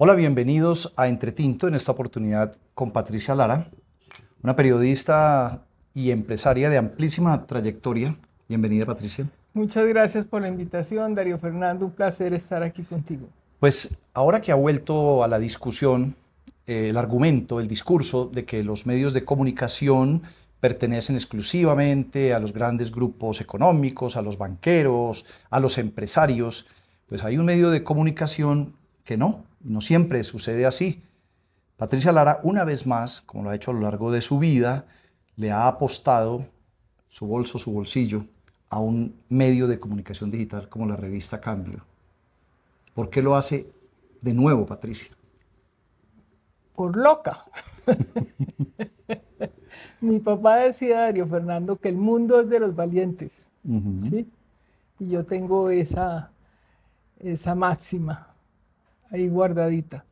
Hola, bienvenidos a Entretinto, en esta oportunidad con Patricia Lara, una periodista y empresaria de amplísima trayectoria. Bienvenida, Patricia. Muchas gracias por la invitación, Darío Fernando. Un placer estar aquí contigo. Pues ahora que ha vuelto a la discusión eh, el argumento, el discurso de que los medios de comunicación pertenecen exclusivamente a los grandes grupos económicos, a los banqueros, a los empresarios, pues hay un medio de comunicación que no, no siempre sucede así. Patricia Lara, una vez más, como lo ha hecho a lo largo de su vida, le ha apostado su bolso, su bolsillo, a un medio de comunicación digital como la revista Cambio. ¿Por qué lo hace de nuevo, Patricia? Por loca. Mi papá decía, Darío Fernando, que el mundo es de los valientes. ¿sí? Y yo tengo esa, esa máxima ahí guardadita.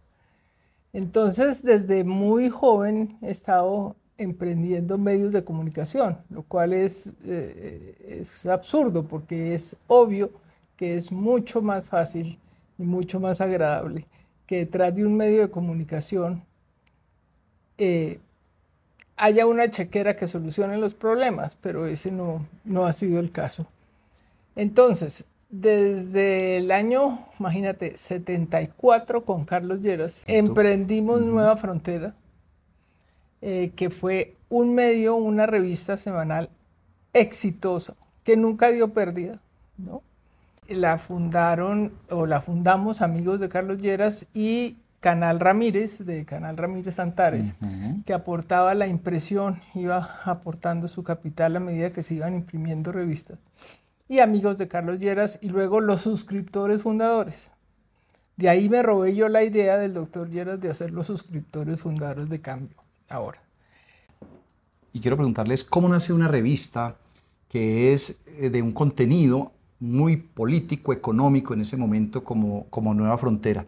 Entonces, desde muy joven he estado emprendiendo medios de comunicación, lo cual es, eh, es absurdo porque es obvio que es mucho más fácil y mucho más agradable que detrás de un medio de comunicación eh, haya una chequera que solucione los problemas, pero ese no, no ha sido el caso. Entonces, desde el año, imagínate, 74 con Carlos Lleras, emprendimos Nueva Frontera, eh, que fue un medio, una revista semanal exitosa, que nunca dio pérdida, ¿no? La fundaron o la fundamos amigos de Carlos Lleras y Canal Ramírez, de Canal Ramírez Antares, que aportaba la impresión, iba aportando su capital a medida que se iban imprimiendo revistas y amigos de Carlos Lleras y luego los suscriptores fundadores. De ahí me robé yo la idea del doctor Lleras de hacer los suscriptores fundadores de cambio ahora. Y quiero preguntarles cómo nace una revista que es eh, de un contenido muy político, económico en ese momento como, como Nueva Frontera.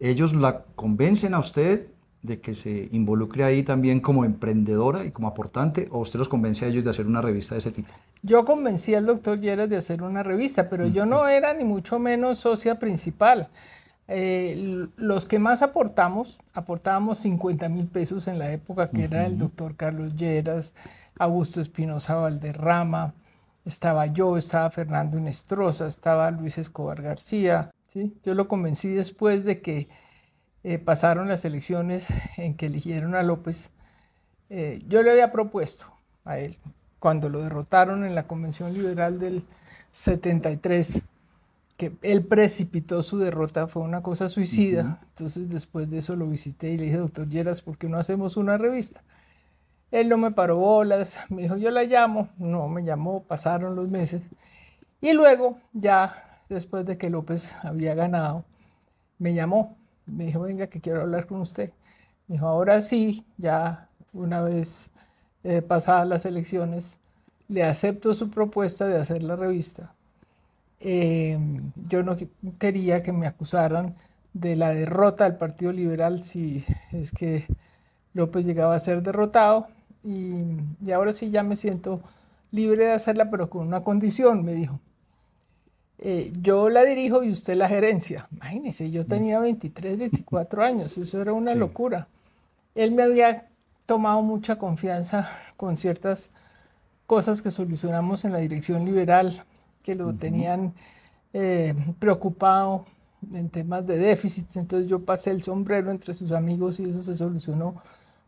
¿Ellos la convencen a usted de que se involucre ahí también como emprendedora y como aportante o usted los convence a ellos de hacer una revista de ese tipo? Yo convencí al doctor Lleras de hacer una revista, pero yo no era ni mucho menos socia principal. Eh, los que más aportamos, aportábamos 50 mil pesos en la época, que era el doctor Carlos Lleras, Augusto Espinosa Valderrama, estaba yo, estaba Fernando Inestrosa, estaba Luis Escobar García. ¿sí? Yo lo convencí después de que eh, pasaron las elecciones en que eligieron a López. Eh, yo le había propuesto a él cuando lo derrotaron en la Convención Liberal del 73, que él precipitó su derrota, fue una cosa suicida. Entonces después de eso lo visité y le dije, doctor Lleras, ¿por qué no hacemos una revista? Él no me paró bolas, me dijo, yo la llamo, no me llamó, pasaron los meses. Y luego, ya después de que López había ganado, me llamó, me dijo, venga, que quiero hablar con usted. Me dijo, ahora sí, ya una vez eh, pasadas las elecciones, le acepto su propuesta de hacer la revista. Eh, yo no quería que me acusaran de la derrota del Partido Liberal si es que López llegaba a ser derrotado y, y ahora sí ya me siento libre de hacerla, pero con una condición, me dijo. Eh, yo la dirijo y usted la gerencia. Imagínese, yo tenía 23, 24 años, eso era una locura. Él me había tomado mucha confianza con ciertas cosas que solucionamos en la dirección liberal, que lo tenían eh, preocupado en temas de déficits, entonces yo pasé el sombrero entre sus amigos y eso se solucionó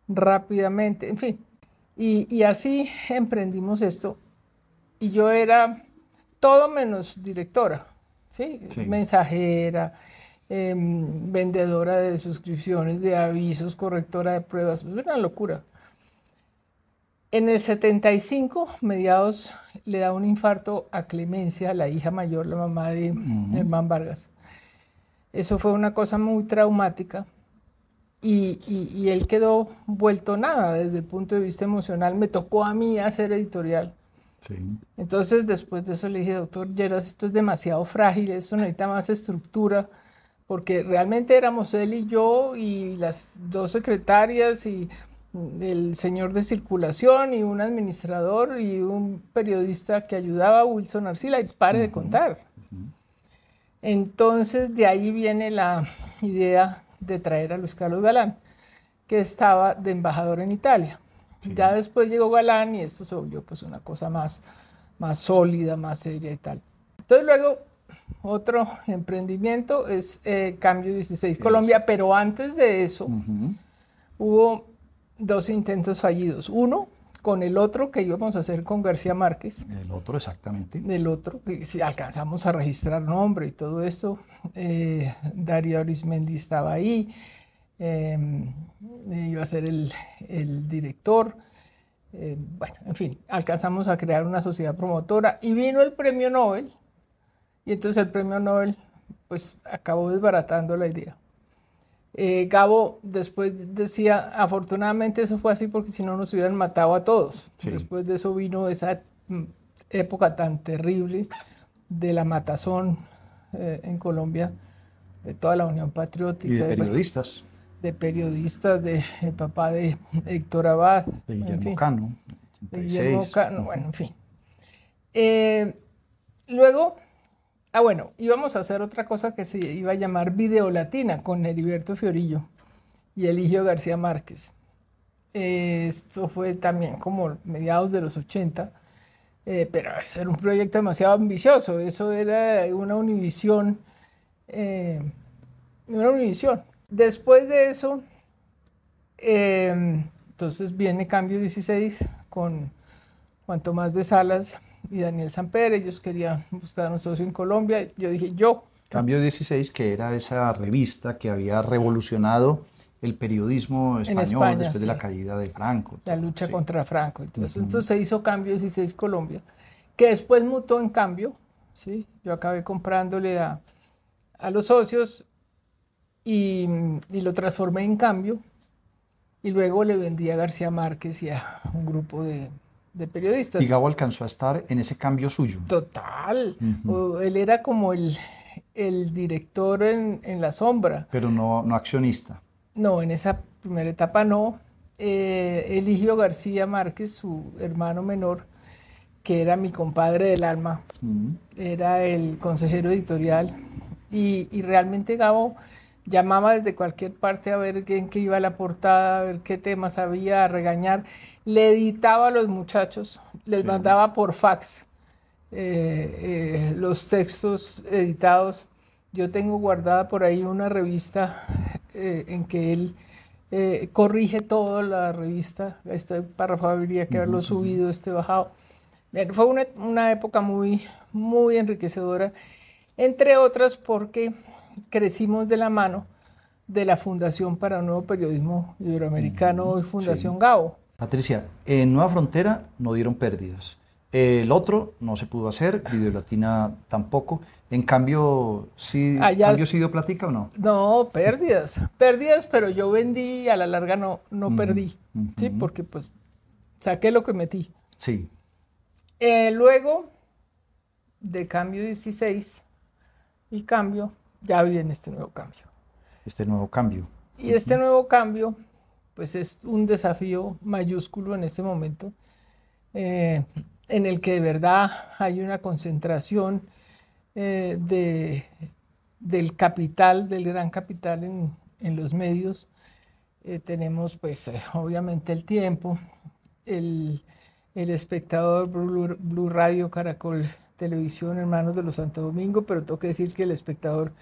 rápidamente, en fin. Y, y así emprendimos esto. Y yo era todo menos directora, ¿sí? mensajera, em, vendedora de suscripciones, de avisos, correctora de pruebas, es una locura. En el 75, mediados, le da un infarto a Clemencia, la hija mayor, la mamá de Germán Vargas. Eso fue una cosa muy traumática y, y, él quedó vuelto nada desde el punto de vista emocional. Me tocó a mí hacer editorial entonces, después de eso le dije, doctor Lleras, esto es demasiado frágil, esto necesita más estructura, porque realmente éramos él y yo y las dos secretarias y el señor de circulación y un administrador y un periodista que ayudaba a Wilson Arcila, y pare de contar. Entonces, de ahí viene la idea de traer a Luis Carlos Galán, que estaba de embajador en Italia. Ya después llegó Galán y esto se volvió pues una cosa más, más sólida, más seria y tal. Entonces luego otro emprendimiento es eh, Cambio 16 Colombia, pero antes de eso hubo dos intentos fallidos. Uno con el otro que íbamos a hacer con García Márquez. El otro, exactamente. El otro, si alcanzamos a registrar nombre y todo esto. Eh, Darío Arismendi estaba ahí, em, iba a ser el, director. Eh, bueno, en fin, alcanzamos a crear una sociedad promotora y vino el premio Nobel. Y entonces el premio Nobel, pues, acabó desbaratando la idea. Eh, Gabo después decía, afortunadamente eso fue así porque si no nos hubieran matado a todos. Después de eso vino esa mm, época tan terrible de la matazón eh, en Colombia, de toda la Unión Patriótica. Y de periodistas. De, periodistas, de, papá de Héctor Abad. De Guillermo Cano. De Guillermo Cano, bueno, en fin. Eh, luego Ah, bueno, íbamos a hacer otra cosa que se iba a llamar Video Latina con Heriberto Fiorillo y Eligio García Márquez. esto fue también como mediados de los 80, eh, pero eso era un proyecto demasiado ambicioso. Eso era una Univisión. Eh, una Univisión. Después de eso, em, entonces viene Cambio 16 con Juan Tomás de Salas y Daniel Samper, ellos querían buscar un socio en Colombia, yo dije yo. Cambio 16, que era esa revista que había revolucionado el periodismo español después de la caída de Franco. La lucha contra Franco. Entonces, entonces se hizo Cambio 16 Colombia, que después mutó en Cambio. ¿sí? Yo acabé comprándole a, a los socios y, y, lo transformé en Cambio. Y luego le vendí a García Márquez y a un grupo de, de periodistas. Y Gabo alcanzó a estar en ese cambio suyo. Total. Él era como el, director en, la sombra. Pero no, no accionista. No, en esa primera etapa no. Eh, Eligio García Márquez, su hermano menor, que era mi compadre del alma, era el consejero editorial. Y, y realmente Gabo llamaba desde cualquier parte a ver en qué iba la portada, a ver qué temas había, a regañar. Le editaba a los muchachos, les mandaba por fax eh, eh, los textos editados. Yo tengo guardada por ahí una revista eh, en que él corrige toda la revista. Este párrafo habría que haberlo subido, este bajado. Fue una, una época muy, muy enriquecedora, entre otras porque crecimos de la mano de la Fundación para un Nuevo Periodismo Iberoamericano y Fundación GAO. Patricia, en Nueva Frontera no dieron pérdidas. El otro no se pudo hacer, Video Latina tampoco. En cambio, ¿sí, cambio sí dio platica o no? No, pérdidas. Pérdidas, pero yo vendí y a la larga no, no perdí. Sí, porque pues saqué lo que metí. Sí. Eh, luego, de cambio 16 y cambio, ya viene este nuevo cambio. Este nuevo cambio. Y este nuevo cambio, pues es un desafío mayúsculo en este momento, eh, en el que de verdad hay una concentración eh, de, del capital, del gran capital en, en los medios. Eh, tenemos pues obviamente el tiempo, el, el espectador, Blue, Blue Radio, Caracol Televisión Hermanos de los Santo Domingo, pero tengo que decir que El Espectador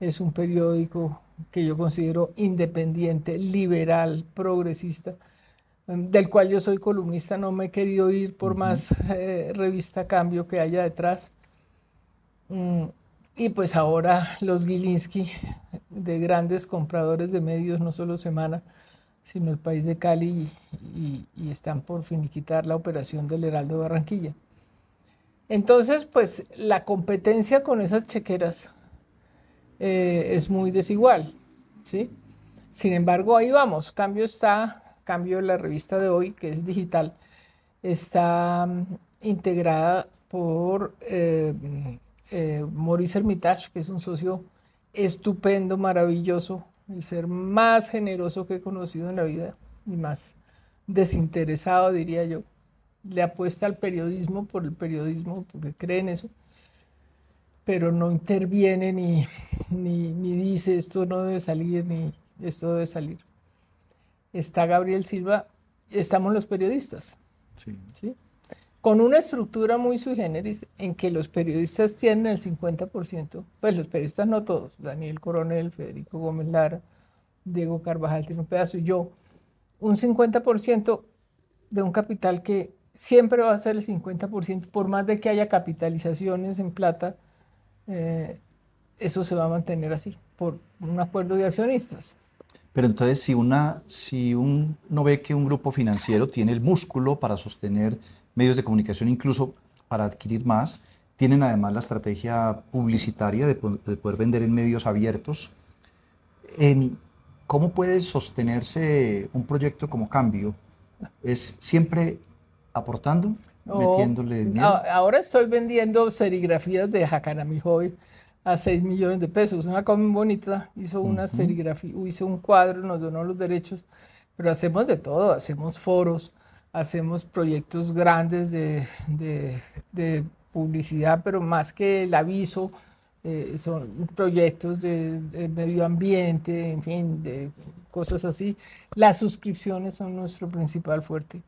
es un periódico que yo considero independiente, liberal, progresista, em, del cual yo soy columnista, no me he querido ir por más eh, revista cambio que haya detrás. Mm, y pues ahora los Gilinski, de grandes compradores de medios, no solo Semana, sino el país de Cali, y, y están por finiquitar la operación del Heraldo Barranquilla. Entonces, pues la competencia con esas chequeras eh, es muy desigual, ¿sí? Sin embargo, ahí vamos. Cambio está, cambio la revista de hoy, que es digital, está mm, integrada por eh, eh, Maurice Hermitage, que es un socio estupendo, maravilloso, el ser más generoso que he conocido en la vida y más desinteresado, diría yo le apuesta al periodismo por el periodismo, porque cree en eso, pero no interviene ni, ni, dice esto no debe salir, ni esto debe salir. Está Gabriel Silva, estamos los periodistas. Sí. ¿sí? Con una estructura muy sui generis en que los periodistas tienen el 50%, pues los periodistas no todos, Daniel Coronel, Federico Gómez Lara, Diego Carvajal tiene un pedazo y yo, un 50% de un capital que siempre va a ser el 50%, por más de que haya capitalizaciones en plata, eh, eso se va a mantener así, por un acuerdo de accionistas. Pero entonces, si, una, si uno ve que un grupo financiero tiene el músculo para sostener medios de comunicación, incluso para adquirir más, tienen además la estrategia publicitaria de, de poder vender en medios abiertos, en, ¿cómo puede sostenerse un proyecto como Cambio? ¿Es siempre aportando, metiéndole dinero? Ahora estoy vendiendo serigrafías de Jacanamijoy a 6 millones de pesos. Una cosa muy bonita, hizo una serigrafía, hizo un cuadro, nos donó los derechos, pero hacemos de todo, hacemos foros, hacemos proyectos grandes de, de, publicidad, pero más que el aviso, eh, son proyectos de, de, medio ambiente, en fin, de cosas así. Las suscripciones son nuestro principal fuerte.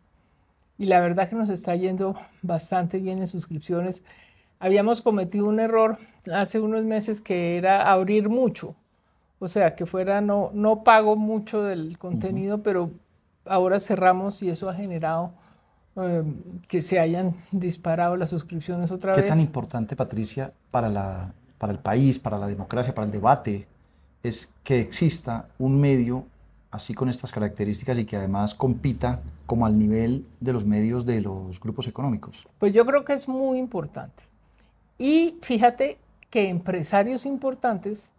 Y la verdad que nos está yendo bastante bien en suscripciones habíamos cometido un error hace unos meses que era abrir mucho. O sea, que fuera, no, no pago mucho del contenido, pero ahora cerramos y eso ha generado em, que se hayan disparado las suscripciones otra vez. ¿Qué tan importante, Patricia, para, la, para el país, para la democracia, para el debate, es que exista un medio así con estas características y que además compita como al nivel de los medios de los grupos económicos? Pues yo creo que es muy importante. Y fíjate que empresarios importantes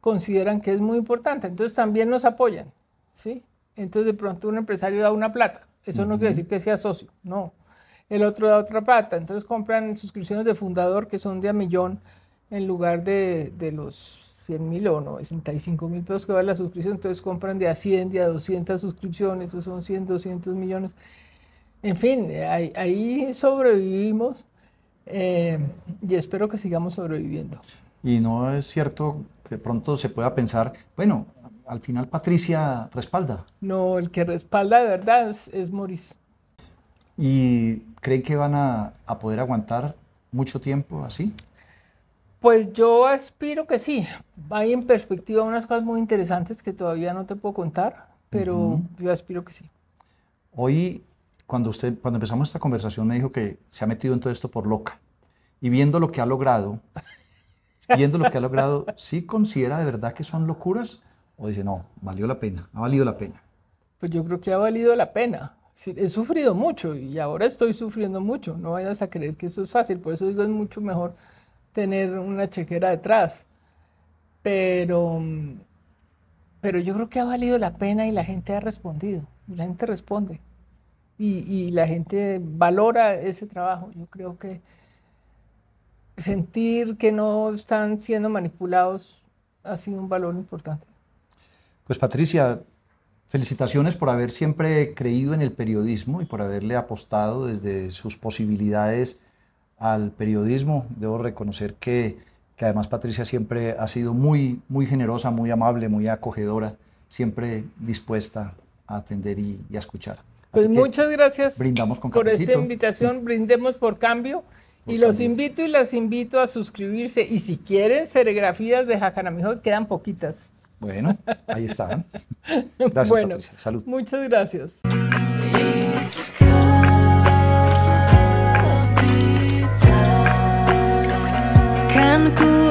consideran que es muy importante, entonces también nos apoyan, ¿sí? Entonces de pronto un empresario da una plata, eso no quiere decir que sea socio, no. El otro da otra plata, entonces compran suscripciones de fundador que son de a millón en lugar de, de los 100 mil o 95 mil pesos que vale la suscripción, entonces compran de a 100, de a 200 suscripciones, eso son 100, 200 millones. En fin, ahí, ahí sobrevivimos eh, y espero que sigamos sobreviviendo. Y no es cierto que de pronto se pueda pensar, bueno, al final Patricia respalda. No, el que respalda de verdad es, es Maurice. ¿Y creen que van a, a, poder aguantar mucho tiempo así? Pues yo aspiro que sí. Hay en perspectiva unas cosas muy interesantes que todavía no te puedo contar, pero yo aspiro que sí. Hoy cuando, usted, cuando empezamos esta conversación me dijo que se ha metido en todo esto por loca. Y viendo lo que ha logrado, viendo lo que ha logrado, ¿sí considera de verdad que son locuras? ¿O dice, no, valió la pena, ha valido la pena? Pues yo creo que ha valido la pena. He sufrido mucho y ahora estoy sufriendo mucho. No vayas a creer que eso es fácil. Por eso digo, es mucho mejor tener una chequera detrás. Pero, pero yo creo que ha valido la pena y la gente ha respondido. Y la gente responde y, la gente valora ese trabajo. Yo creo que sentir que no están siendo manipulados ha sido un valor importante. Pues Patricia, felicitaciones por haber siempre creído en el periodismo y por haberle apostado desde sus posibilidades al periodismo. Debo reconocer que, que además Patricia siempre ha sido muy, muy generosa, muy amable, muy acogedora, siempre dispuesta a atender y, y a escuchar. Pues muchas gracias brindamos con por esta invitación. Brindemos por cambio. y los invito y las invito a suscribirse. Y si quieren serigrafías de Jacanamijo, quedan poquitas. Bueno, ahí están. Gracias, bueno, Patricia. Salud. Muchas gracias. tanganku